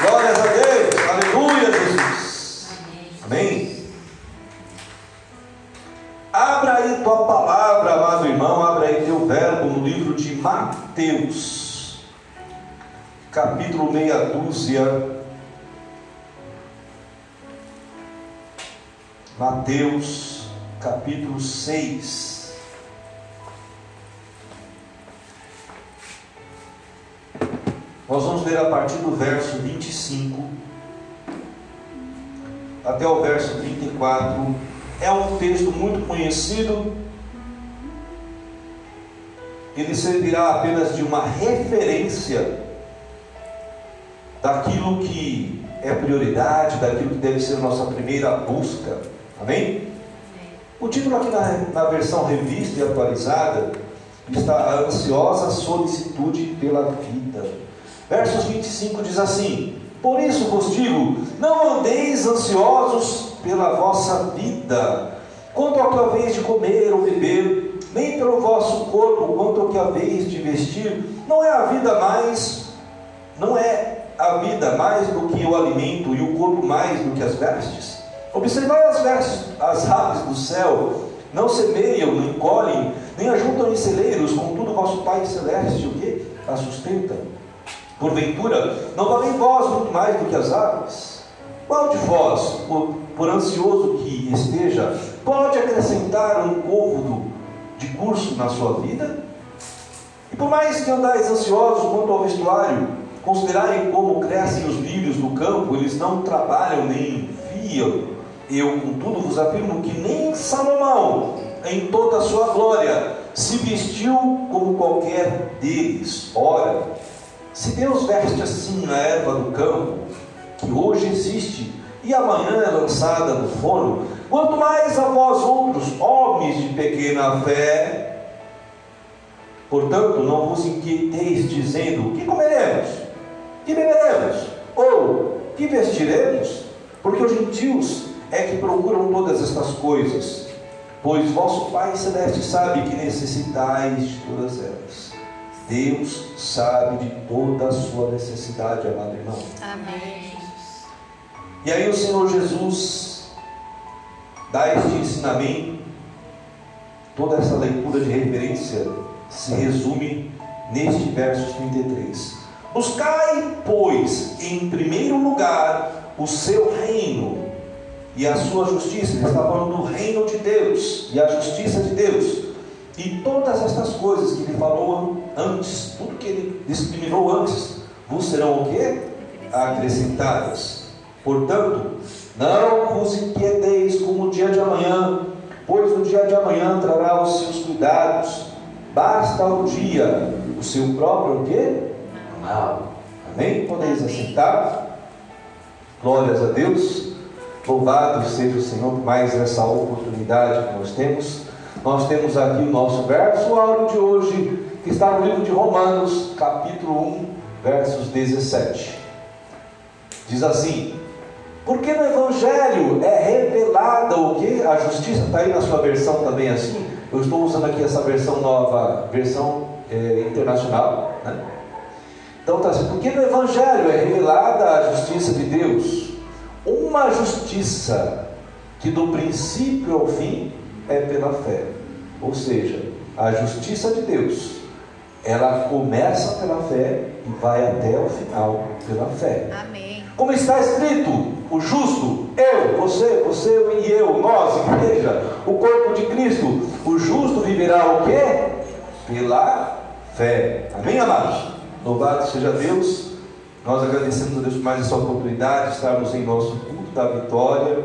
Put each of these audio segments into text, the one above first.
Glórias a Deus. Aleluia, Jesus. Amém. Abra aí tua palavra, amado irmão, abra aí teu verbo no livro de Mateus, capítulo meia dúzia. Mateus, capítulo 6. Nós vamos ler a partir do verso 25 até o verso 34 é um texto muito conhecido. Ele servirá apenas de uma referência daquilo que é prioridade, daquilo que deve ser nossa primeira busca. Amém? O título aqui na, na versão revista e atualizada está a ansiosa solicitude pela vida. Versos 25 diz assim: Por isso vos digo, não andeis ansiosos pela vossa vida, quanto ao que haveis de comer ou beber, nem pelo vosso corpo, quanto ao que haveis de vestir, não é a vida mais, não é a vida mais do que o alimento e o corpo mais do que as vestes? Observai as vestes, as aves do céu, não semeiam, nem colhem, nem ajuntam em celeiros, contudo vosso Pai Celeste o que? A sustenta. Porventura, não valem vós muito mais do que as aves? Qual de vós, por, por ansioso que esteja, pode acrescentar um côvado de curso na sua vida? E por mais que andais ansiosos quanto ao vestuário, considerarem como crescem os lírios do campo, eles não trabalham nem fiam. Eu, contudo, vos afirmo que nem Salomão, em toda a sua glória, se vestiu como qualquer deles. Ora, se Deus veste assim a erva do campo, que hoje existe e amanhã é lançada no forno, quanto mais a vós outros, homens de pequena fé, portanto, não vos inquieteis dizendo: que comeremos? Que beberemos? Ou que vestiremos? Porque os gentios é que procuram todas estas coisas, pois vosso Pai Celeste sabe que necessitais de todas elas. Deus sabe de toda a sua necessidade, amado irmão. Amém. E aí o Senhor Jesus dá este ensinamento, toda essa leitura de referência se resume neste verso 33. Buscai, pois, em primeiro lugar o seu reino e a sua justiça. Ele está falando do reino de Deus e a justiça de Deus. E todas estas coisas que ele falou antes, tudo que ele discriminou antes, vos serão o quê? Acrescentadas. Portanto, não vos inquieteis como o dia de amanhã, pois o dia de amanhã trará os seus cuidados. Basta o dia o seu próprio o quê? Mal. Amém? Podeis assentar. Glórias a Deus. Louvado seja o Senhor por mais essa oportunidade que nós temos. Nós temos aqui o nosso verso áudio de hoje, que está no livro de Romanos, capítulo 1, versos 17. Diz assim: Porque no Evangelho é revelada o que? A justiça, está aí na sua versão também assim. Eu estou usando aqui essa versão nova, versão é, internacional. Né? Então está assim: Porque no Evangelho é revelada a justiça de Deus, uma justiça que do princípio ao fim é pela fé. Ou seja, a justiça de Deus, ela começa pela fé e vai até o final pela fé. Amém. Como está escrito, o justo, eu, você, você e eu, nós, igreja, o corpo de Cristo, o justo viverá o quê? Pela fé. Amém, amados? Louvado seja Deus. Nós agradecemos a Deus por mais essa oportunidade de estarmos em nosso culto da vitória,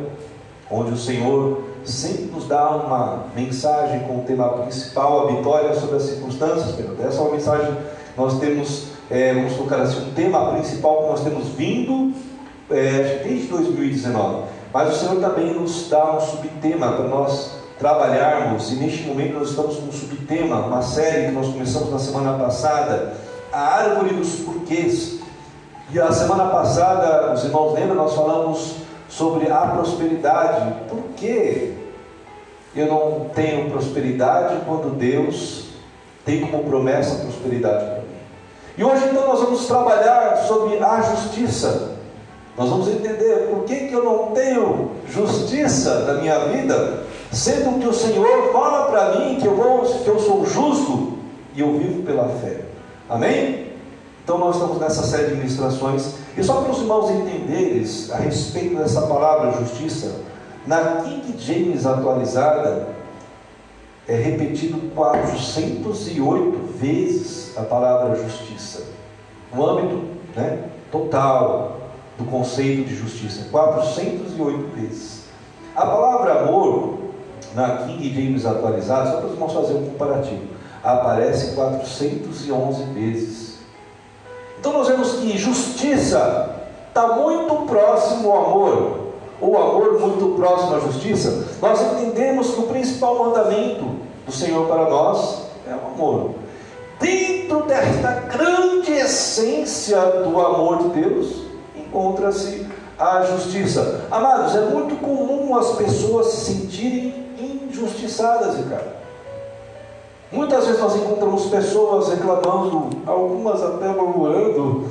onde o Senhor sempre nos dá uma mensagem com o tema principal, a vitória sobre as circunstâncias. Essa é uma mensagem nós temos, é, vamos colocar assim, um tema principal que nós temos vindo é, desde 2019. Mas o Senhor também nos dá um subtema para nós trabalharmos, e neste momento nós estamos com um subtema, uma série que nós começamos na semana passada, a árvore dos porquês. E a semana passada, os irmãos lembram, nós falamos sobre a prosperidade. Por que eu não tenho prosperidade quando Deus tem como promessa a prosperidade para mim? E hoje então nós vamos trabalhar sobre a justiça. Nós vamos entender por que, que eu não tenho justiça na minha vida, sendo que o Senhor fala para mim que eu, vou, que eu sou justo e eu vivo pela fé. Amém? Então nós estamos nessa série de ministrações. E só para os irmãos entenderem a respeito dessa palavra justiça, na King James atualizada é repetido 408 vezes a palavra justiça. No âmbito né, total do conceito de justiça. 408 vezes. A palavra amor, na King James atualizada, só para os irmãos fazerem um comparativo, aparece 411 vezes. Então nós vemos que justiça está muito próximo ao amor, ou amor muito próximo à justiça. Nós entendemos que o principal mandamento do Senhor para nós é o amor. Dentro desta grande essência do amor de Deus, encontra-se a justiça. Amados, é muito comum as pessoas se sentirem injustiçadas, Ricardo. Muitas vezes nós encontramos pessoas reclamando, algumas até murmurando,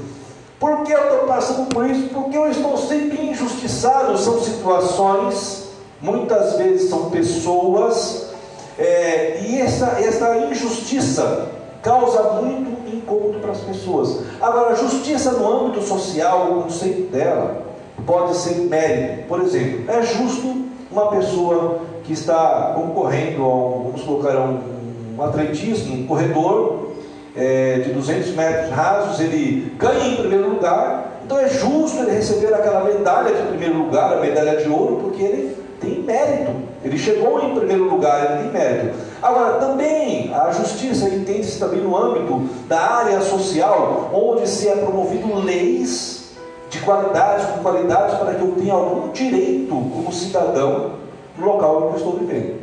por que eu estou passando por isso? Porque eu estou sempre injustiçado. São situações, muitas vezes são pessoas, é, e essa, essa injustiça causa muito incômodo para as pessoas. Agora, justiça no âmbito social, o conceito dela, pode ser mérito. Por exemplo, é justo uma pessoa que está concorrendo a um, vamos colocar um um atletismo, um corredor é, de 200 metros rasos, ele ganha em primeiro lugar, então é justo ele receber aquela medalha de primeiro lugar, a medalha de ouro, porque ele tem mérito, ele chegou em primeiro lugar, ele tem mérito. Agora, também a justiça entende-se também no âmbito da área social, onde se é promovido leis de qualidade, com qualidade, para que eu tenha algum direito como cidadão no local onde eu estou vivendo.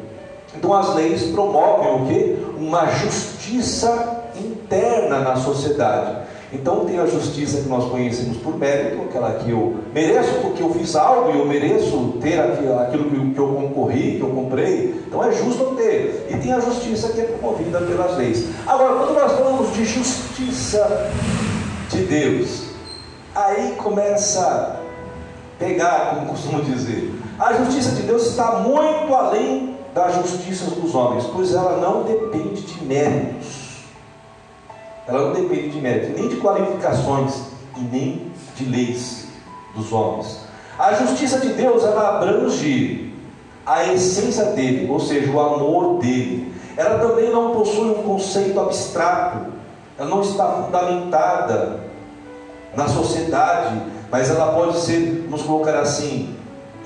Então as leis promovem o que? Uma justiça interna na sociedade. Então tem a justiça que nós conhecemos por mérito, aquela que eu mereço porque eu fiz algo e eu mereço ter aquilo que eu concorri, que eu comprei. Então é justo eu ter. E tem a justiça que é promovida pelas leis. Agora, quando nós falamos de justiça de Deus, aí começa a pegar, como costumo dizer. A justiça de Deus está muito além da justiça dos homens, pois ela não depende de méritos. Ela não depende de méritos, nem de qualificações e nem de leis dos homens. A justiça de Deus ela abrange a essência dele, ou seja, o amor dele. Ela também não possui um conceito abstrato, ela não está fundamentada na sociedade, mas ela pode ser, vamos colocar assim,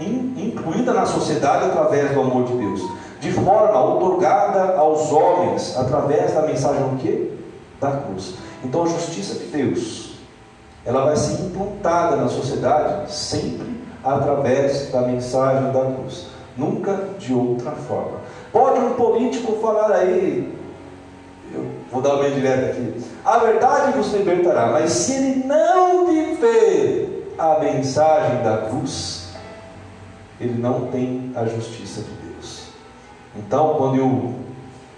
incluída na sociedade através do amor de Deus de forma otorgada aos homens através da mensagem do quê? Da cruz. Então a justiça de Deus, ela vai ser implantada na sociedade sempre através da mensagem da cruz, nunca de outra forma. Pode um político falar aí, eu vou dar uma direta aqui, a verdade vos libertará, mas se ele não viver a mensagem da cruz, ele não tem a justiça de Deus. Então, quando eu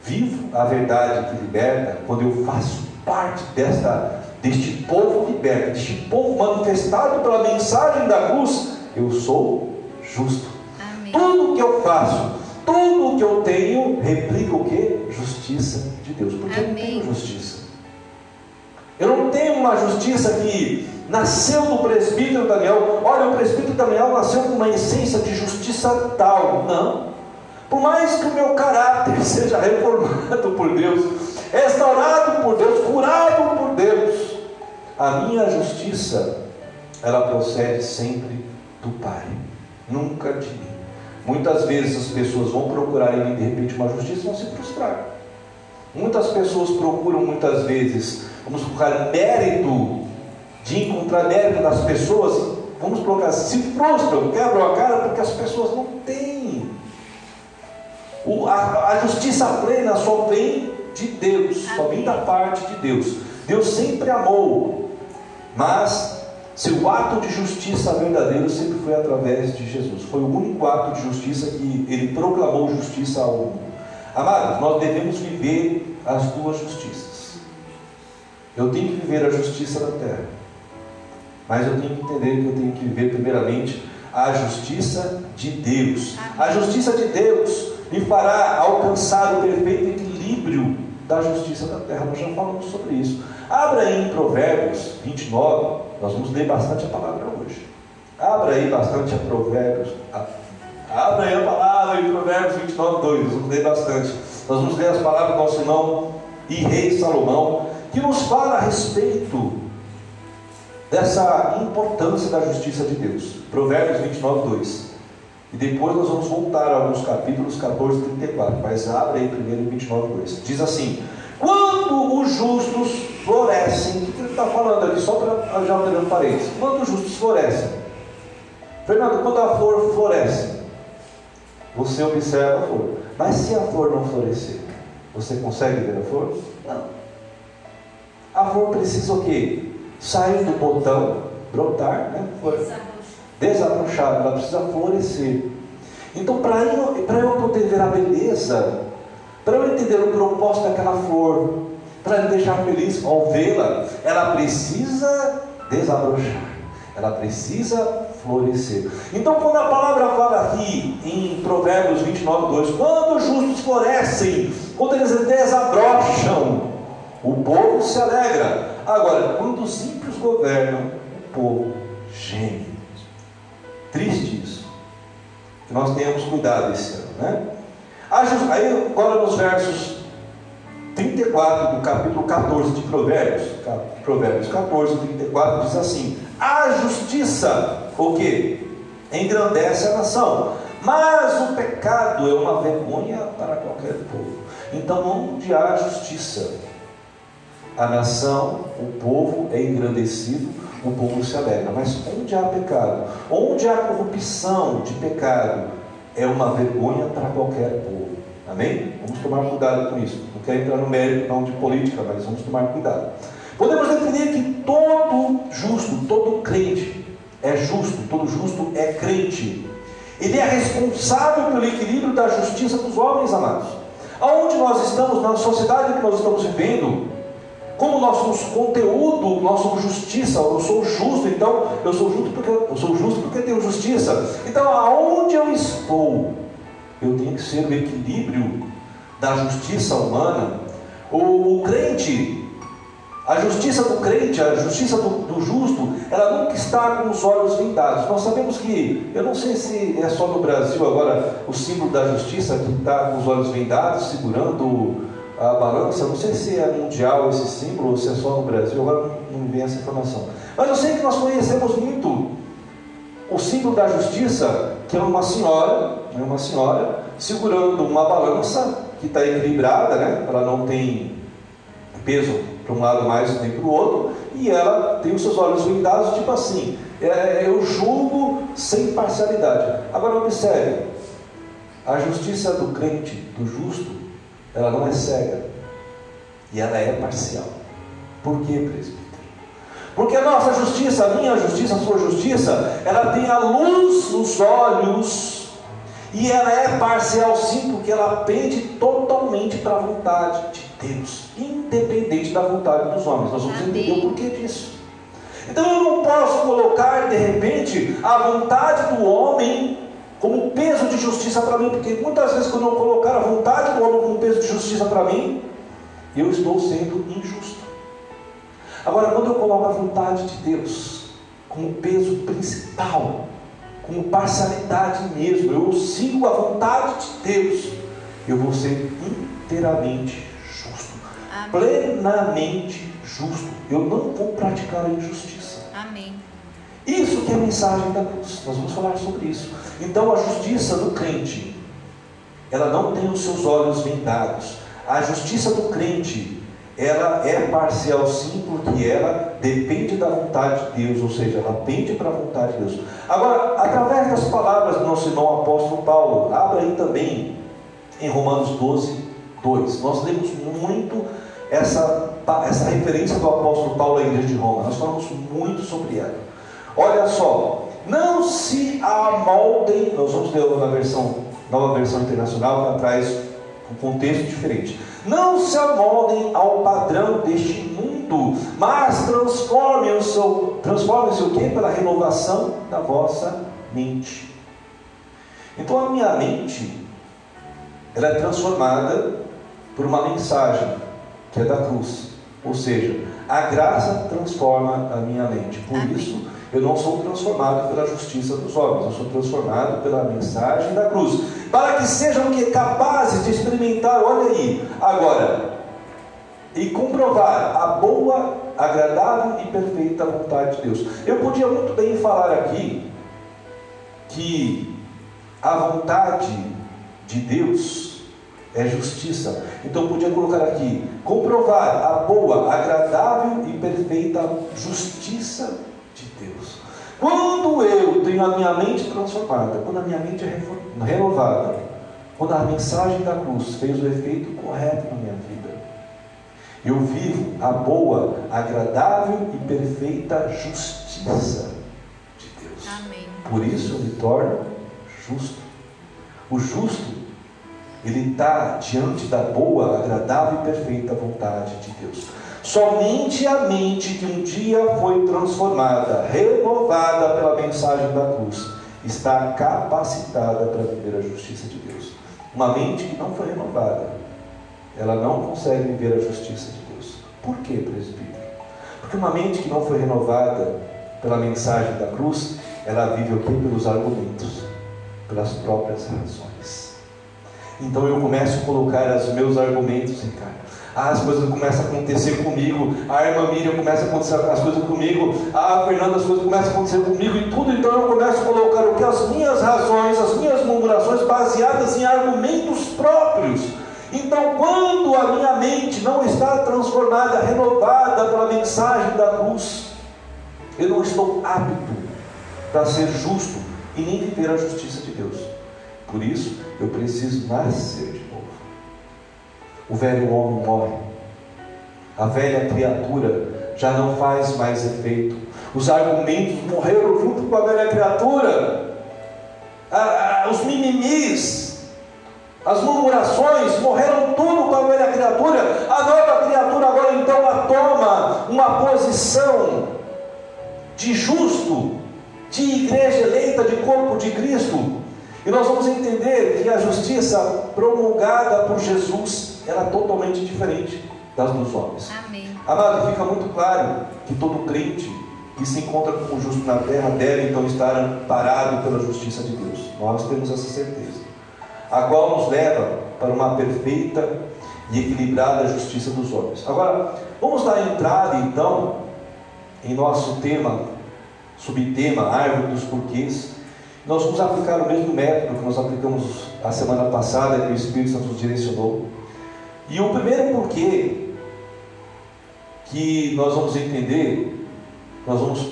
vivo a verdade que liberta, quando eu faço parte desta, deste povo liberto, deste povo manifestado pela mensagem da cruz, eu sou justo. Amém. Tudo que eu faço, tudo que eu tenho, replica o que? Justiça de Deus. Porque Amém. eu tenho justiça. Eu não tenho uma justiça que nasceu do presbítero Daniel. Olha, o presbítero Daniel nasceu com uma essência de justiça tal. Não. Por mais que o meu caráter seja reformado por Deus, restaurado por Deus, curado por Deus, a minha justiça, ela procede sempre do Pai, nunca de mim. Muitas vezes as pessoas vão procurar em mim, de repente, uma justiça e vão se frustrar. Muitas pessoas procuram, muitas vezes, vamos colocar mérito, de encontrar mérito das pessoas, vamos colocar, se frustram, quebram a cara porque as pessoas não têm o, a, a, justiça plena só vem de Deus, só vem da parte de Deus. Deus sempre amou, mas seu ato de justiça verdadeiro sempre foi através de Jesus. Foi o único ato de justiça que ele proclamou justiça ao mundo. Amados, nós devemos viver as duas justiças. Eu tenho que viver a justiça da terra. Mas eu tenho que entender que eu tenho que viver primeiramente a justiça de Deus. A justiça de Deus me fará alcançar o perfeito equilíbrio da justiça da terra. Nós já falamos sobre isso. Abra aí em Provérbios 29, nós vamos ler bastante a palavra hoje. Abra aí bastante a Provérbios. Abra aí a palavra em Provérbios 29, 2. Nós vamos ler bastante. Nós vamos ler as palavras do nosso irmão e rei Salomão, que nos fala a respeito dessa importância da justiça de Deus. Provérbios 29, 2. E depois nós vamos voltar a alguns capítulos 14 e 34. Mas abre aí primeiro 29, 2. Diz assim: Quando os justos florescem, o que ele está falando aqui? Só para já olhando parênteses. Quando os justos florescem. Fernando, quando a flor floresce, você observa a flor. Mas se a flor não florescer, você consegue ver a flor? Flor precisa o quê? Sair do botão, brotar, né? Desabrochar, ela precisa florescer. Então, para eu, eu poder ver a beleza, para eu entender o propósito daquela flor, para me deixar feliz ao vê-la, ela precisa desabrochar, ela precisa florescer. Então, quando a palavra fala aqui em Provérbios 29, 2, quando os justos florescem, quando eles desabrocham, o povo se alegra. Agora, quando os ímpios governam, o povo geme. Triste isso. Que nós tenhamos cuidado esse ano, né? Aí, agora nos versos 34 do capítulo 14 de Provérbios, Provérbios 14, 34, diz assim: A justiça, o que? Engrandece a nação, mas o pecado é uma vergonha para qualquer povo. Então, onde há justiça, a nação, o povo é engrandecido, o povo se alegra. Mas onde há pecado, onde há corrupção de pecado, é uma vergonha para qualquer povo. Amém? Vamos tomar cuidado com isso. Não quero entrar no mérito não de política, mas vamos tomar cuidado. Podemos definir que todo justo, todo crente é justo, todo justo é crente. Ele é responsável pelo equilíbrio da justiça dos homens, amados. Aonde nós estamos, na sociedade que nós estamos vivendo, como nós somos conteúdo, nós somos justiça, eu sou justo, então eu sou justo porque eu sou justo porque tenho justiça. Então aonde eu estou, eu tenho que ser o equilíbrio da justiça humana. O, o crente, a justiça do crente, a justiça do, do, justo, ela nunca está com os olhos vendados. Nós sabemos que, eu não sei se é só no Brasil agora, o símbolo da justiça que está com os olhos vendados, segurando a balança, não sei se é mundial esse símbolo ou se é só no Brasil, agora não me vem essa informação. Mas eu sei que nós conhecemos muito o símbolo da justiça, que é uma senhora, é uma senhora segurando uma balança que está equilibrada, né? ela não tem peso para um lado mais nem para o outro, e ela tem os seus olhos vendados, tipo assim, é, eu julgo sem parcialidade. Agora observe, a justiça do crente, do justo, ela não é cega, e ela é parcial. Por quê, presbítero? Porque a nossa justiça, a minha justiça, a sua justiça, ela tem a luz nos olhos e ela é parcial sim, porque ela pende totalmente para a vontade de Deus, independente da vontade dos homens. Nós vamos Amém. entender o porquê disso. Então eu não posso colocar de repente a vontade do homem como peso de justiça para mim, porque muitas vezes quando eu colocar a vontade do homem como peso de justiça para mim, eu estou sendo injusto. Agora, quando eu coloco a vontade de Deus como peso principal, como parcialidade mesmo, eu sigo a vontade de Deus, eu vou ser inteiramente justo, Amém. plenamente justo. Eu não vou praticar a injustiça. Isso que é a mensagem da cruz. Nós vamos falar sobre isso. Então, a justiça do crente, ela não tem os seus olhos vendados. A justiça do crente, ela é parcial sim, porque ela depende da vontade de Deus, ou seja, ela pende para a vontade de Deus. Agora, através das palavras do nosso irmão apóstolo Paulo, abra aí também em Romanos 12, 2. Nós lemos muito essa, essa referência do apóstolo Paulo à igreja de Roma, nós falamos muito sobre ela. Olha só, não se amoldem, nós vamos ler na versão, nova versão internacional, que traz um contexto diferente. Não se amoldem ao padrão deste mundo mas transforme o seu, transforme-se o quê? Pela renovação da vossa mente. Então a minha mente, ela é transformada por uma mensagem que é da cruz. Ou seja, a graça transforma a minha mente. Por Amém. isso, eu não sou transformado pela justiça dos homens, eu sou transformado pela mensagem da cruz. Para que sejam que capazes de experimentar, olha aí, agora, e comprovar a boa, agradável e perfeita vontade de Deus. Eu podia muito bem falar aqui que a vontade de Deus é justiça. Então podia colocar aqui: comprovar a boa, agradável e perfeita justiça Deus. Quando eu tenho a minha mente transformada, quando a minha mente é renovada, quando a mensagem da cruz fez o efeito correto na minha vida, eu vivo a boa, agradável e perfeita justiça de Deus. Amém. Por isso eu me torno justo. O justo, ele está diante da boa, agradável e perfeita vontade de Deus. Somente a mente que um dia foi transformada, renovada pela mensagem da cruz, está capacitada para viver a justiça de Deus. Uma mente que não foi renovada, ela não consegue viver a justiça de Deus. Por que, presbítero? Porque uma mente que não foi renovada pela mensagem da cruz, ela vive o quê? Pelos argumentos, pelas próprias razões. Então eu começo a colocar os meus argumentos em cara. Ah, as coisas começam a acontecer comigo. A irmã Miriam começa a acontecer as coisas comigo. Ah, Fernanda, as coisas começam a acontecer comigo e tudo. Então eu começo a colocar o que? As minhas razões, as minhas murmurações baseadas em argumentos próprios então, quando a minha mente não está transformada, renovada pela mensagem da cruz, eu não estou apto para ser justo e nem viver a justiça de Deus. Por isso, eu preciso nascer de novo. O velho homem morre, a velha criatura já não faz mais efeito. Os argumentos morreram junto com a velha criatura. Ah, os mimimis as murmurações morreram tudo com a velha criatura. A nova criatura agora então toma uma posição de justo, de igreja eleita, de corpo de Cristo. E nós vamos entender que a justiça promulgada por Jesus era é totalmente diferente das dos homens. Amém. Amado, fica muito claro que todo crente que se encontra com o justo na terra deve então estar amparado pela justiça de Deus. Nós temos essa certeza a qual nos leva para uma perfeita e equilibrada justiça dos homens. Agora, vamos dar entrada então em nosso tema, subtema, árvore dos porquês. Nós vamos aplicar o mesmo método que nós aplicamos a semana passada, que o Espírito Santo nos direcionou. E o primeiro porquê que nós vamos entender, nós vamos,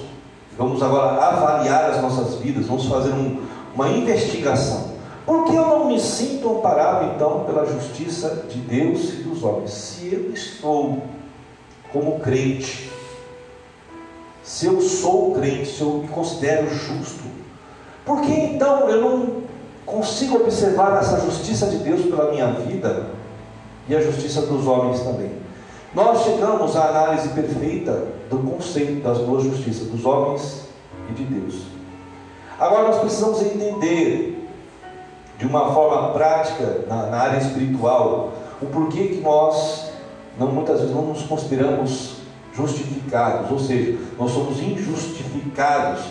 vamos agora avaliar as nossas vidas, vamos fazer um, uma investigação. Por que eu não me sinto amparado então pela justiça de Deus e dos homens? Se eu estou como crente, se eu sou crente, se eu me considero justo, por que então eu não consigo observar essa justiça de Deus pela minha vida e a justiça dos homens também? Nós chegamos à análise perfeita do conceito das duas justiças, dos homens e de Deus. Agora nós precisamos entender de uma forma prática na, na área espiritual o porquê que nós não, muitas vezes não nos consideramos justificados, ou seja, nós somos injustificados.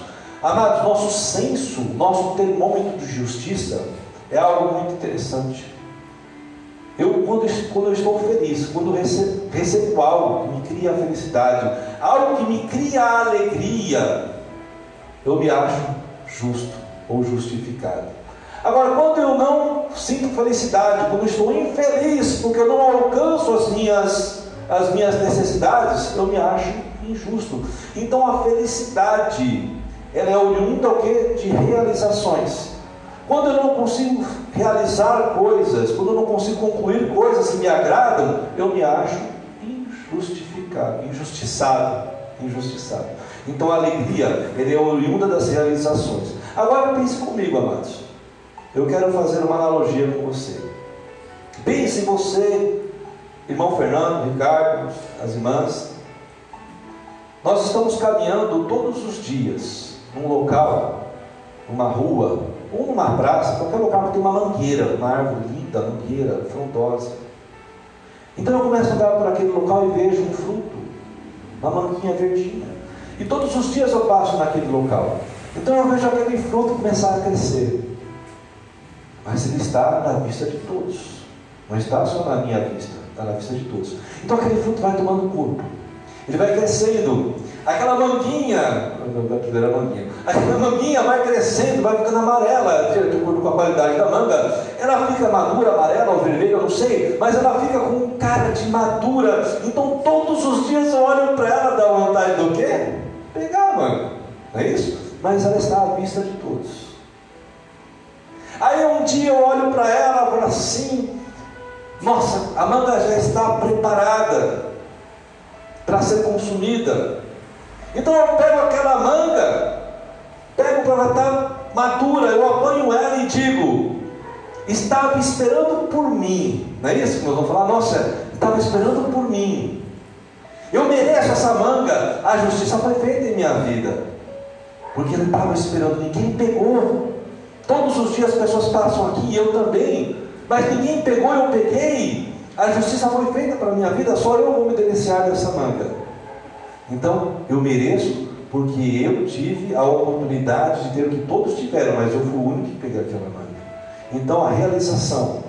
Amados, nosso senso, nosso termômetro de justiça é algo muito interessante. Eu, quando, quando eu estou feliz, quando recebo, recebo algo que me cria felicidade, algo que me cria alegria, eu me acho justo ou justificado. Agora, quando eu não sinto felicidade, quando estou infeliz, porque eu não alcanço as minhas, as minhas necessidades, eu me acho injusto. Então a felicidade, ela é oriunda o quê? de realizações. Quando eu não consigo realizar coisas, quando eu não consigo concluir coisas que me agradam, eu me acho injustificado, injustiçado, injustiçado. Então a alegria, é oriunda das realizações. Agora pense comigo, amados. Eu quero fazer uma analogia com você. Pense você, irmão Fernando, Ricardo, as irmãs, Nós estamos caminhando todos os dias num local, numa rua, ou numa praça, qualquer local que tem uma mangueira, uma árvore linda, mangueira, frondosa. Então eu começo a andar por aquele local e vejo um fruto, uma manguinha verdinha. E todos os dias eu passo naquele local. Então eu vejo aquele fruto começar a crescer. Mas ele está na vista de todos. Não está só na minha vista, está na vista de todos. Então aquele fruto vai tomando corpo. Ele vai crescendo. Aquela manguinha, era manguinha, aquela manguinha vai crescendo, vai ficando amarela, de acordo com a qualidade da manga. Ela fica madura, amarela ou vermelha, eu não sei, mas ela fica com cara de madura. Então todos os dias eu olho para ela, dá vontade do quê? Pegar a manga. Não é isso? Mas ela está à vista de todos. Aí um dia eu olho para ela e falo assim: nossa, a manga já está preparada para ser consumida. Então eu pego aquela manga, pego para ela estar tá madura, eu apanho ela e digo: estava esperando por mim. Não é isso que nós vamos falar? Nossa, estava esperando por mim. Eu mereço essa manga. A justiça foi feita em minha vida. Porque ele estava esperando, ninguém pegou. Todos os dias as pessoas passam aqui, eu também. Mas ninguém pegou, eu peguei. A justiça foi feita para a minha vida, só eu vou me deliciar dessa manga. Então, eu mereço porque eu tive a oportunidade de ter o que todos tiveram, mas eu fui o único que peguei aquela manga. Então, a realização,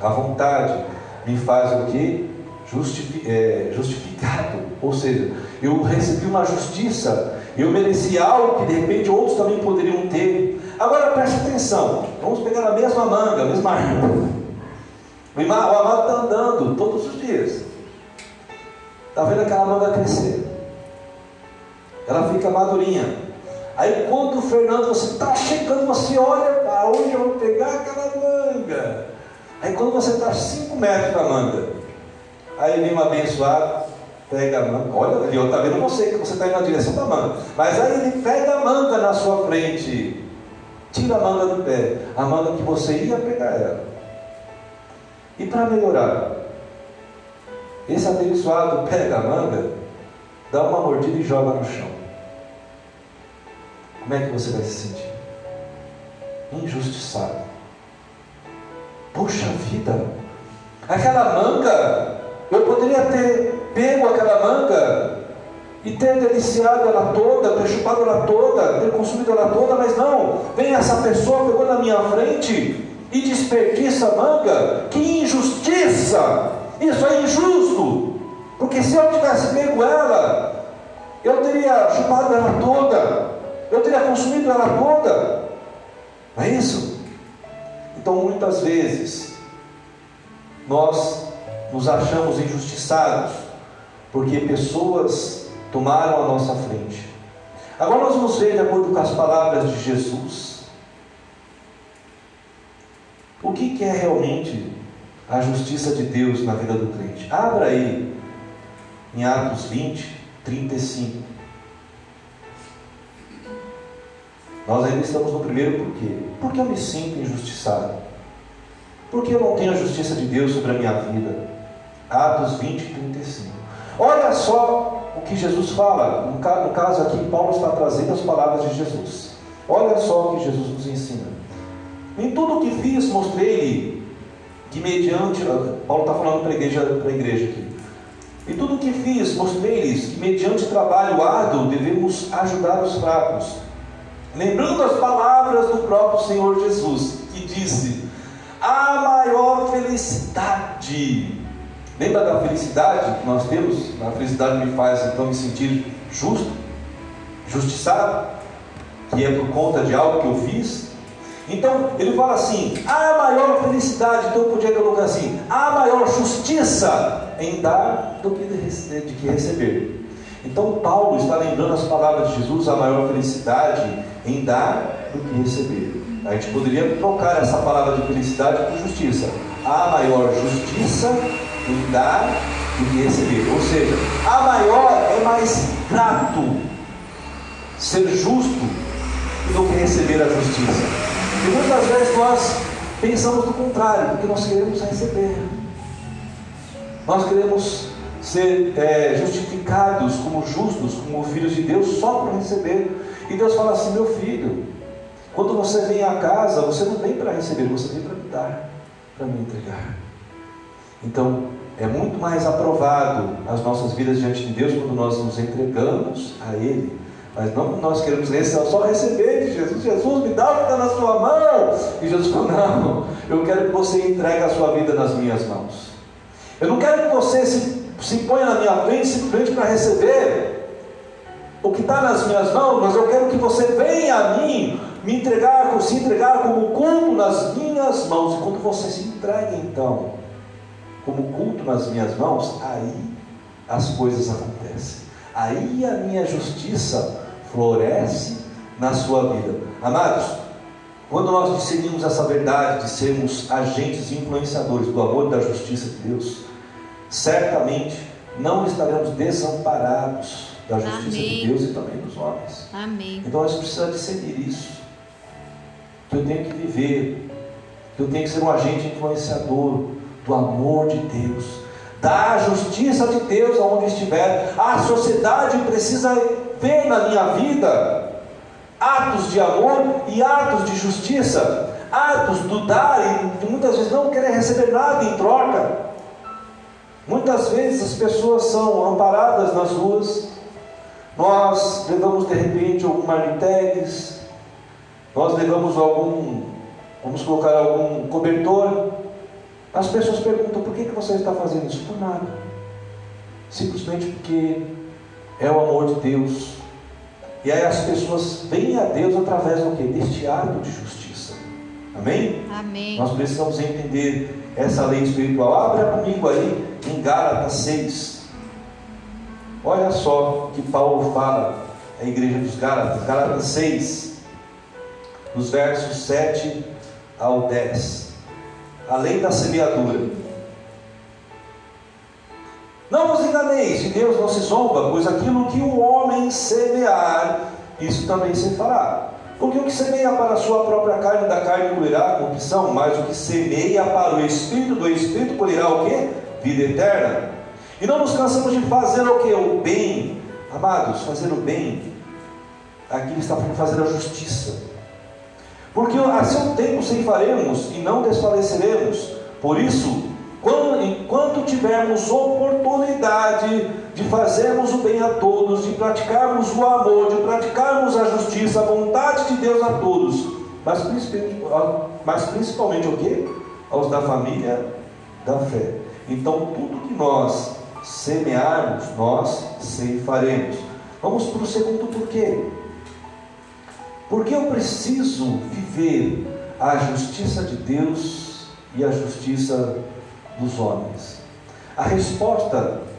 a vontade, me faz o que? Justifi é, justificado. Ou seja, eu recebi uma justiça, eu mereci algo que de repente outros também poderiam ter. Agora preste atenção, vamos pegar a mesma manga, a mesma árvore. O amado está andando todos os dias. Está vendo aquela manga crescer? Ela fica madurinha. Aí quando o Fernando, você está chegando, você olha para onde eu vou pegar aquela manga. Aí quando você está 5 metros da manga, aí vem um abençoado, pega a manga, olha ali, está vendo você que você está indo na direção da manga. Mas aí ele pega a manga na sua frente, tira a manga do pé, a manga que você ia pegar ela. E para melhorar, esse abençoado pega a manga, dá uma mordida e joga no chão. Como é que você vai se sentir? Injustiçado. Poxa vida, aquela manga, eu poderia ter pego aquela manga e ter deliciado ela toda, ter chupado ela toda, ter consumido ela toda, mas não, vem essa pessoa, pegou na minha frente e desperdiça a manga, que injustiça! Isso é injusto, porque se eu tivesse pego ela, eu teria chupado ela toda, eu teria consumido ela toda, não é isso? Então muitas vezes nós nos achamos injustiçados porque pessoas tomaram a nossa frente. Agora nós vamos ver, de acordo com as palavras de Jesus, o que, é realmente a justiça de Deus na vida do crente? Abra aí em Atos 20, 35. Nós ainda estamos no primeiro porquê. Porque eu me sinto injustiçado. Porque eu não tenho a justiça de Deus sobre a minha vida. Atos 20, 35. Olha só o que Jesus fala. No caso aqui, Paulo está trazendo as palavras de Jesus. Olha só o que Jesus nos ensina. Em tudo o que fiz, mostrei-lhe que mediante. Paulo está falando para a igreja, para a igreja aqui. Em tudo o que fiz, mostrei-lhes que mediante trabalho árduo devemos ajudar os fracos. Lembrando as palavras do próprio Senhor Jesus, que disse: A maior felicidade. Lembra da felicidade que nós temos? A felicidade me faz então me sentir justo, justiçado, que é por conta de algo que eu fiz. Então, ele fala assim: a maior felicidade, então eu podia colocar assim: a maior justiça em dar do que de, que receber. Então, Paulo está lembrando as palavras de Jesus: a maior felicidade em dar do que receber. A gente poderia trocar essa palavra de felicidade por justiça. A maior justiça em dar do que receber. Ou seja, a maior é mais grato ser justo do que receber a justiça. E muitas vezes nós pensamos do contrário, porque nós queremos receber. Nós queremos ser é, justificados como justos, como filhos de Deus, só para receber. E Deus fala assim: meu filho, quando você vem à casa, você não vem para receber, você vem para me dar, para me entregar. Então, é muito mais aprovado as nossas vidas diante de Deus quando nós nos entregamos a Ele. Mas não nós queremos só receber de Jesus. Jesus, me dá o que está na sua mão. E Jesus falou: Não, eu quero que você entregue a sua vida nas minhas mãos. Eu não quero que você se, se ponha na minha frente simplesmente para receber o que está nas minhas mãos, mas eu quero que você venha a mim, me entregar, se entregar como culto nas minhas mãos. E quando você se entrega, então, como culto nas minhas mãos, aí as coisas acontecem. Aí a minha justiça floresce na sua vida. Amados, quando nós discernimos essa verdade de sermos agentes influenciadores do amor e da justiça de Deus, certamente não estaremos desamparados da justiça Amém. de Deus e também dos homens. Amém. Então nós precisamos discernir isso. Que eu tenho que viver, que eu tenho que ser um agente influenciador do amor de Deus, da justiça de Deus aonde estiver. A sociedade precisa ver na minha vida atos de amor e atos de justiça, atos do dar e muitas vezes não querer receber nada em troca. Muitas vezes as pessoas são amparadas nas ruas, nós levamos de repente algum marmitex, nós levamos algum, vamos colocar algum cobertor. As pessoas perguntam por que, que você está fazendo isso? Por nada. Simplesmente porque é o amor de Deus. E aí as pessoas vêm a Deus através do que? Deste ato de justiça. Amém? Amém. Nós precisamos entender essa lei espiritual. Abra comigo aí em Gálatas 6. Olha só o que Paulo fala à igreja dos Gálatas, Gálatas 6, nos versos 7 ao 10. A lei da semeadura. Não vos enganeis, de Deus não se zomba, pois aquilo que o homem semear, isso também se fará. Porque o que semeia para a sua própria carne, da carne colherá corrupção, mas o que semeia para o Espírito, do Espírito colherá o que? Vida eterna. E não nos cansamos de fazer o que? O bem. Amados, fazer o bem, aqui está falando fazer a justiça. Porque a seu tempo faremos e não desfaleceremos. Por isso, quando, enquanto tivermos oportunidade de fazermos o bem a todos, de praticarmos o amor, de praticarmos a justiça, a vontade de Deus a todos, mas principalmente, mas principalmente o? Aos da família da fé. Então, tudo que nós semearmos, nós ceifaremos. Vamos para o segundo porquê. Porque eu preciso viver a justiça de Deus e a justiça dos homens? A resposta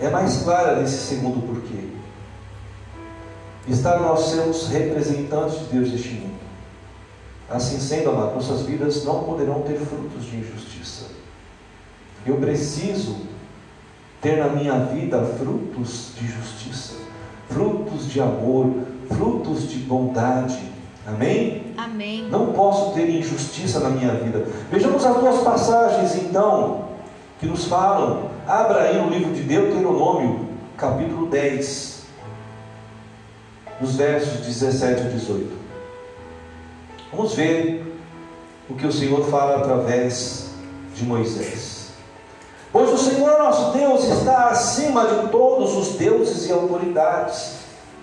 é mais clara nesse segundo porquê. Está nós sermos representantes de Deus neste mundo. Assim sendo, amado, nossas vidas não poderão ter frutos de injustiça. Eu preciso ter na minha vida frutos de justiça, frutos de amor, frutos de bondade, Amém? Amém. Não posso ter injustiça na minha vida. Vejamos as duas passagens então que nos falam. Abra aí no livro de Deuteronômio, capítulo 10, nos versos 17 e 18. Vamos ver o que o Senhor fala através de Moisés. Pois o Senhor nosso Deus está acima de todos os deuses e autoridades.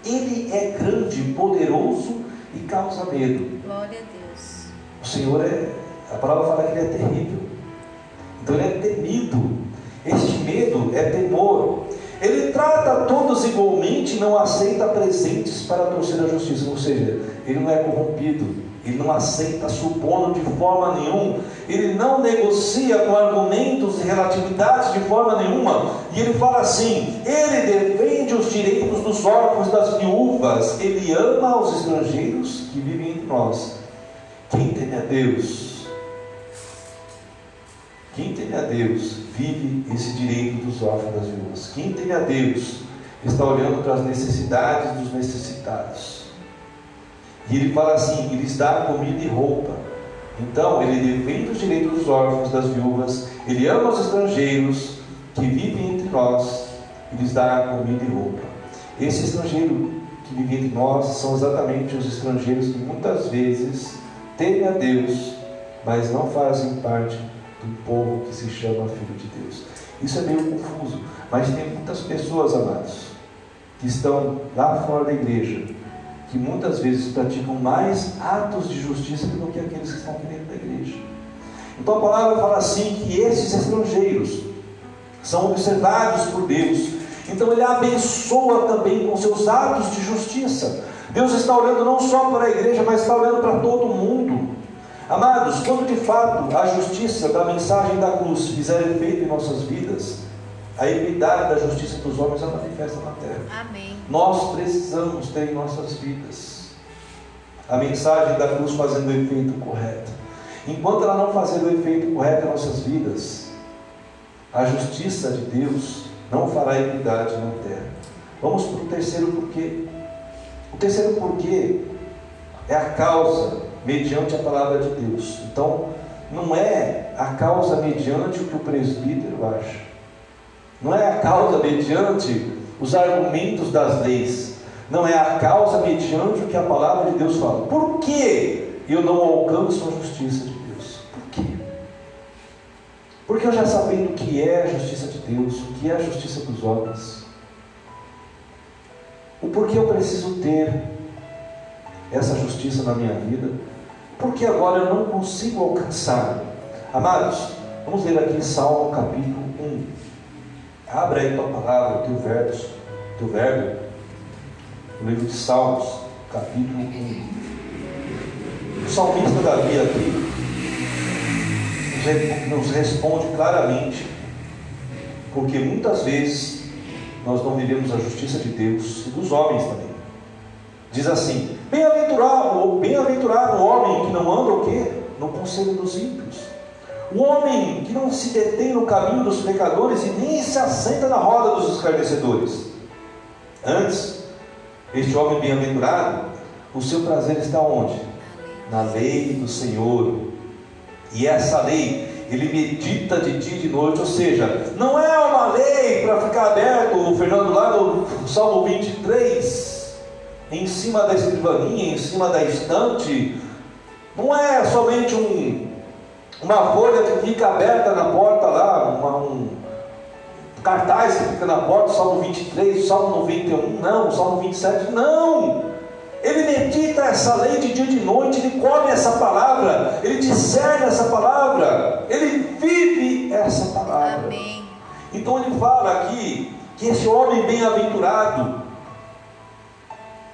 Ele é grande, poderoso e causa medo. Glória a Deus. O Senhor é, a palavra fala que ele é terrível. Então ele é temido. Este medo é temor. Ele trata todos igualmente, não aceita presentes para torcer a justiça. Ou seja, ele não é corrompido. Ele não aceita supondo de forma nenhuma. Ele não negocia com argumentos e relatividades de forma nenhuma. E ele fala assim: ele defende os direitos dos órfãos das viúvas. Ele ama os estrangeiros que vivem entre nós. Quem teme a Deus, quem teme a Deus, vive esse direito dos órfãos das viúvas. Quem teme a Deus, está olhando para as necessidades dos necessitados. E ele fala assim: ele lhes dá comida e roupa. Então, ele defende os direitos dos órfãos, das viúvas, ele ama os estrangeiros que vivem entre nós e lhes dá comida e roupa. Esse estrangeiro que vive entre nós são exatamente os estrangeiros que muitas vezes temem a Deus, mas não fazem parte do povo que se chama filho de Deus. Isso é meio confuso, mas tem muitas pessoas, amados, que estão lá fora da igreja, que muitas vezes praticam mais atos de justiça do que aqueles que estão aqui dentro da igreja. Então a palavra fala assim que esses estrangeiros são observados por Deus. Então ele abençoa também com seus atos de justiça. Deus está olhando não só para a igreja, mas está olhando para todo mundo. Amados, quando de fato a justiça da mensagem da cruz fizer efeito em nossas vidas, a equidade da justiça dos homens é manifesta na terra. Amém. Nós precisamos ter em nossas vidas a mensagem da cruz fazendo o efeito correto. Enquanto ela não fazer o efeito correto em nossas vidas, a justiça de Deus não fará equidade na terra. Vamos para o terceiro porquê. O terceiro porquê é a causa mediante a palavra de Deus. Então, não é a causa mediante o que o presbítero acha. Não é a causa mediante os argumentos das leis. Não é a causa mediante o que a palavra de Deus fala. Por que eu não alcanço a justiça de Deus? Por quê? Porque eu já sabendo o que é a justiça de Deus, o que é a justiça dos homens. O porquê eu preciso ter essa justiça na minha vida? Porque agora eu não consigo alcançar. Amados, vamos ler aqui Salmo capítulo 1. Abra aí tua palavra, teu verbo, teu verbo, no livro de Salmos, capítulo 1. O salmista Davi aqui nos responde claramente, porque muitas vezes nós não vivemos a justiça de Deus e dos homens também. Diz assim: Bem-aventurado, bem-aventurado o homem que não anda o quê? No conselho dos ímpios. O homem que não se detém no caminho dos pecadores e nem se assenta na roda dos escarnecedores. Antes, este homem bem-aventurado, o seu prazer está onde? Na lei do Senhor. E essa lei, ele medita de dia e de noite, ou seja, não é uma lei para ficar aberto, o Fernando lá no Salmo 23 em cima da escrivaninha, em cima da estante, não é somente um, uma folha que fica aberta na porta lá, uma, um cartaz que fica na porta, Salmo 23, Salmo 91, não, Salmo 27, não! Ele medita essa lei de dia e de noite, ele come essa palavra, ele discerne essa palavra, ele vive essa palavra. Amém. Então ele fala aqui que esse homem bem-aventurado,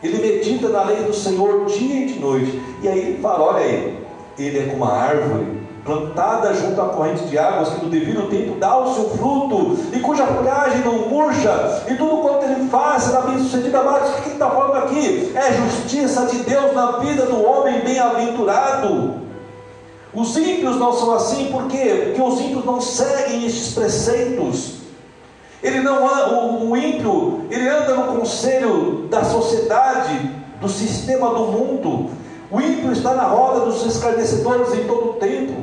ele medita na lei do Senhor dia e de noite. E aí ele fala: olha aí, ele é como uma árvore plantada junto à corrente de águas, que no devido tempo dá o seu fruto, e cuja folhagem não murcha, e tudo quanto ele faz será bem sucedido. Amados, o que ele está falando aqui? É justiça de Deus na vida do homem bem-aventurado. Os ímpios não são assim, por quê? Porque os ímpios não seguem estes preceitos. Ele não o, o ímpio, ele anda no conselho da sociedade, do sistema do mundo. O ímpio está na roda dos escarnecedores em todo o tempo.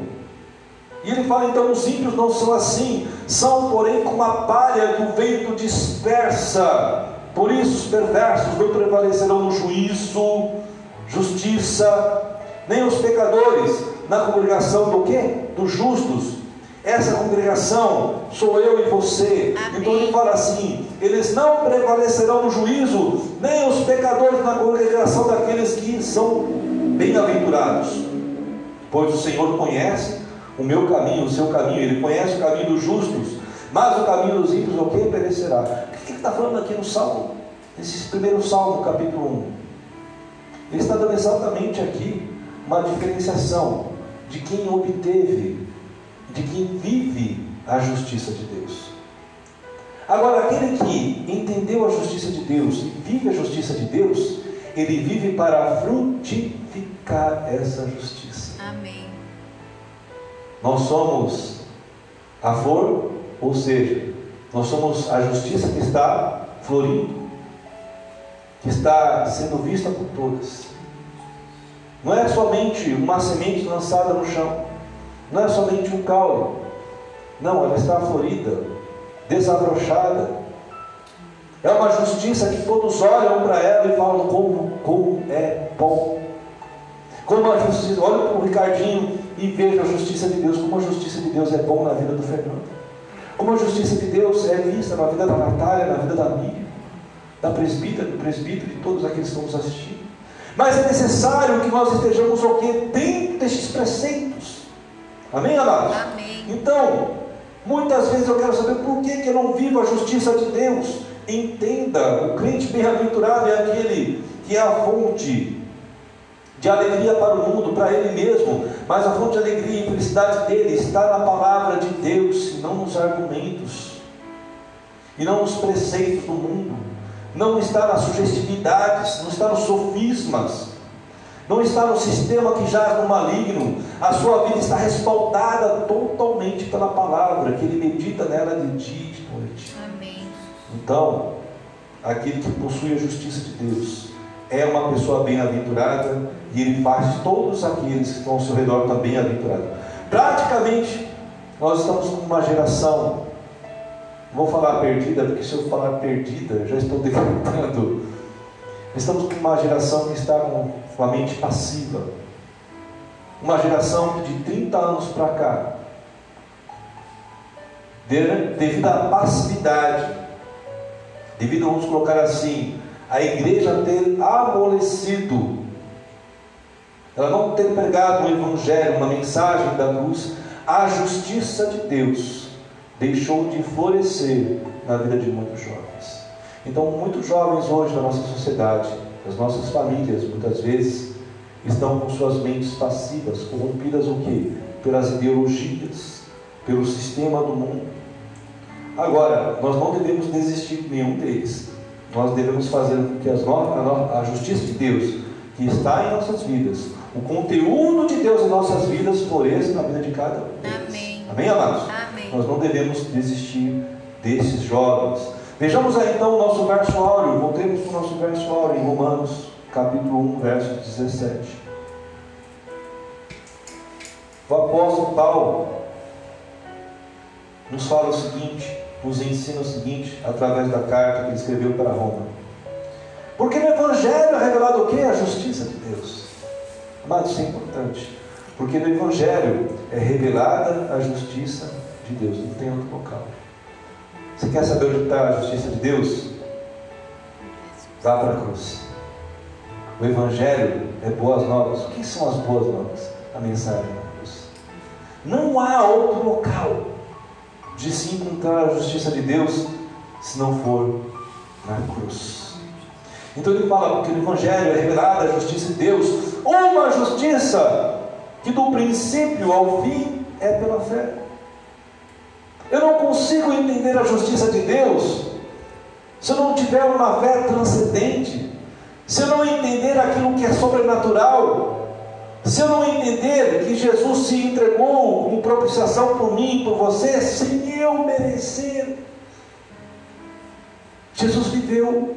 E ele fala então: os ímpios não são assim, são, porém, como a palha que o vento dispersa. Por isso os perversos não prevalecerão no juízo, justiça, nem os pecadores na congregação do quê? Dos justos. Essa congregação sou eu e você. Amém. Então ele fala assim: eles não prevalecerão no juízo, nem os pecadores na congregação daqueles que são bem-aventurados. Pois o Senhor conhece o meu caminho, o seu caminho, ele conhece o caminho dos justos, mas o caminho dos ímpios o que perecerá. O que ele está falando aqui no Salmo? Nesse primeiro Salmo, capítulo 1. Ele está dando exatamente aqui uma diferenciação de quem obteve de quem vive a justiça de Deus. Agora, aquele que entendeu a justiça de Deus e vive a justiça de Deus, ele vive para frutificar essa justiça. Amém. Nós somos a flor, ou seja, nós somos a justiça que está florindo, que está sendo vista por todas. Não é somente uma semente lançada no chão, não é somente um caule, não, ela está florida desabrochada. É uma justiça que todos olham para ela e falam como, como é bom. Como a justiça, olha para o Ricardinho e veja a justiça de Deus, como a justiça de Deus é bom na vida do Fernando. Como a justiça de Deus é vista na vida da Natália, na vida da Miriam, da presbítera, do presbítero e de todos aqueles que estão nos assistindo. Mas é necessário que nós estejamos o quê? Dentro destes preceitos. Amém, amados? Amém. Então, muitas vezes eu quero saber por que, que eu não vivo a justiça de Deus. Entenda, o crente bem-aventurado é aquele que é a fonte de alegria para o mundo, para ele mesmo, mas a fonte de alegria e felicidade dele está na palavra de Deus, e não nos argumentos, e não nos preceitos do mundo, não está nas sugestividades, não está nos sofismas, não está no sistema que jaz no maligno, a sua vida está respaldada totalmente pela palavra, que ele medita nela de dia e de noite. Amém. Então, aquele que possui a justiça de Deus é uma pessoa bem-aventurada e ele faz todos aqueles que estão ao seu redor também bem-aventurados. Praticamente, nós estamos com uma geração, não vou falar perdida, porque se eu falar perdida, já estou decretando. Estamos com uma geração que está com a mente passiva. Uma geração de 30 anos para cá, devido à passividade, devido, vamos colocar assim, a igreja ter amolecido, ela não ter pregado um evangelho, uma mensagem da cruz, a justiça de Deus deixou de florescer na vida de muitos jovens. Então, muitos jovens hoje da nossa sociedade, das nossas famílias, muitas vezes, estão com suas mentes passivas, corrompidas o quê? Pelas ideologias, pelo sistema do mundo. Agora, nós não devemos desistir de nenhum deles. Nós devemos fazer com que as no... a justiça de Deus, que está em nossas vidas, o conteúdo de Deus em nossas vidas floresça na vida de cada um. Amém. Amém, amados? Amém. Nós não devemos desistir desses jovens. Vejamos aí então o nosso verso áureo. Voltemos para o nosso verso áureo em Romanos, capítulo 1, verso 17. O apóstolo Paulo nos fala o seguinte, nos ensina o seguinte, através da carta que ele escreveu para Roma. Porque no Evangelho é revelado o que? A justiça de Deus. Mas isso é importante. Porque no Evangelho é revelada a justiça de Deus, não tem outro local. Você quer saber onde está a justiça de Deus? Vá para a cruz. O Evangelho é boas novas. O que são as boas novas? A mensagem da cruz. Não há outro local de se encontrar a justiça de Deus se não for na cruz. Então ele fala, porque no Evangelho é revelada a justiça de Deus, uma justiça que do princípio ao fim é pela fé. Eu não consigo entender a justiça de Deus se eu não tiver uma fé transcendente, se eu não entender aquilo que é sobrenatural, se eu não entender que Jesus se entregou como propiciação por mim, por você, sem eu merecer. Jesus viveu,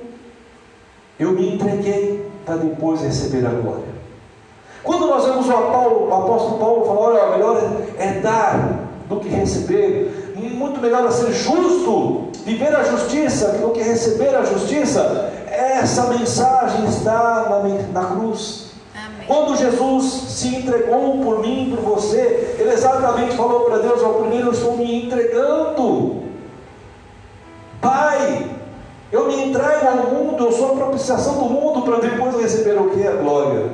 eu me entreguei para depois receber a glória. Quando nós vemos o, Paulo, o apóstolo Paulo falar, olha, melhor é, é dar do que receber, muito melhor é ser justo, viver a justiça do que receber a justiça, essa mensagem está na, na cruz. Amém. Quando Jesus se entregou por mim, por você, ele exatamente falou para Deus: ao primeiro eu estou me entregando. Pai, eu me entrego ao mundo, eu sou a propiciação do mundo para depois receber o que? A glória.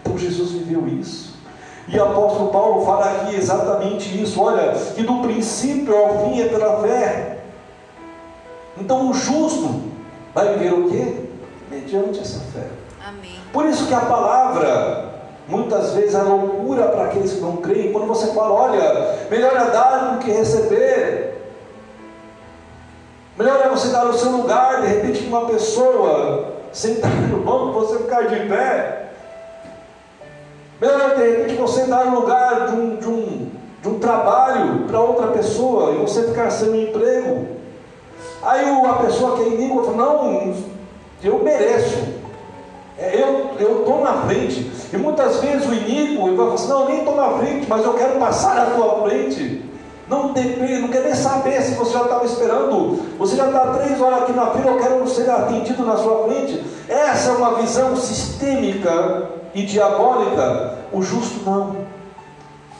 Então Jesus viveu isso. E o apóstolo Paulo fala aqui exatamente isso: olha, que do princípio ao fim é pela fé. Então o justo vai viver o que? Mediante essa fé. Amém. Por isso que a palavra, muitas vezes, é loucura para aqueles que não creem. Quando você fala, olha, melhor é dar do que receber. Melhor é você dar o seu lugar, de repente, uma pessoa sentar no banco, você ficar de pé. Melhor de repente, você dar o lugar de um, de um, de um trabalho para outra pessoa e você ficar sem um emprego. Aí a pessoa que é inimigo fala, não, eu mereço. É, eu estou na frente. E muitas vezes o inimigo ele vai falar assim, não, eu nem estou na frente, mas eu quero passar à tua frente. Não depende, não quer nem saber se você já estava esperando. Você já está três horas aqui na fila, eu quero ser atendido na sua frente. Essa é uma visão sistêmica e diabólica. O justo não.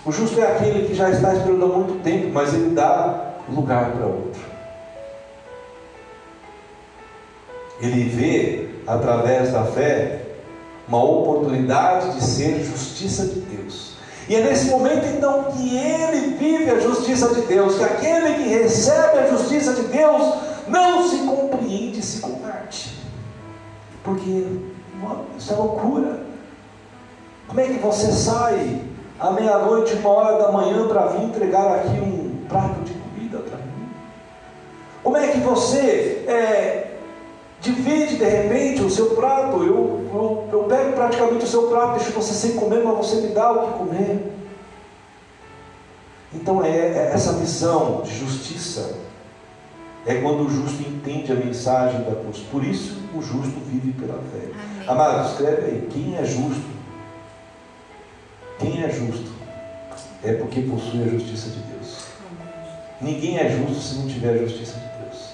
O justo é aquele que já está esperando há muito tempo, mas ele dá lugar para outro. Ele vê, através da fé, uma oportunidade de ser justiça de Deus. E é nesse momento então que ele vive a justiça de Deus, que aquele que recebe a justiça de Deus não se compreende, se converte. Porque isso é loucura. Como é que você sai à meia-noite, uma hora da manhã, para vir entregar aqui um prato de comida para mim? Como é que você é, Divide de repente o seu prato. Eu, eu, eu pego praticamente o seu prato, deixo você sem comer, mas você me dá o que comer. Então é, é essa visão de justiça é quando o justo entende a mensagem da cruz. Por isso o justo vive pela fé. Amém. Amado, escreve aí. Quem é justo? Quem é justo? É porque possui a justiça de Deus. Ninguém é justo se não tiver a justiça de Deus.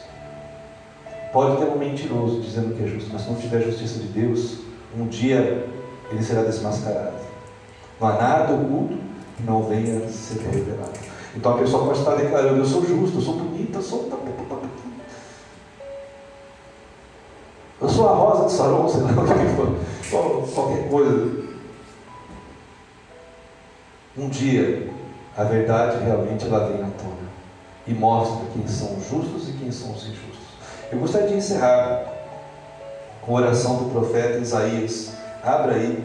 Pode ter um mentiroso dizendo que é justo, mas se não tiver justiça de Deus, um dia ele será desmascarado. Não há nada oculto que não venha a ser revelado. Então a pessoa pode estar declarando: Eu sou justo, eu sou bonita, eu sou. Eu sou a rosa de Saron, sei lá o que for, qualquer coisa. Um dia, a verdade realmente ela vem à tona e mostra quem são justos e quem são os injustos. Eu gostaria de encerrar com a oração do profeta Isaías. Abra aí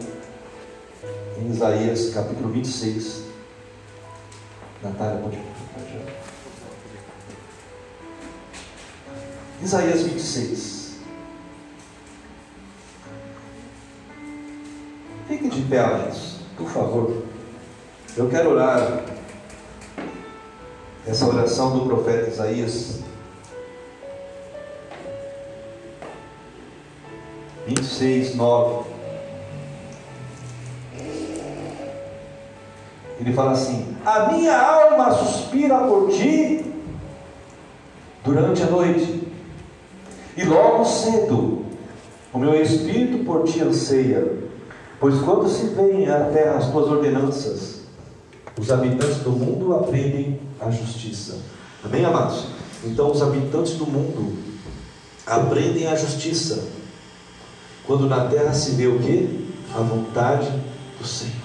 em Isaías capítulo 26. Natália, pode já. Isaías 26. Fique de pé, amados, por favor. Eu quero orar essa oração do profeta Isaías 26, 9. Ele fala assim: A minha alma suspira por ti durante a noite, e logo cedo o meu espírito por ti anseia, pois quando se à terra as tuas ordenanças, os habitantes do mundo aprendem a justiça. Amém, amados? Então, os habitantes do mundo aprendem a justiça quando na terra se vê o que? A vontade do Senhor.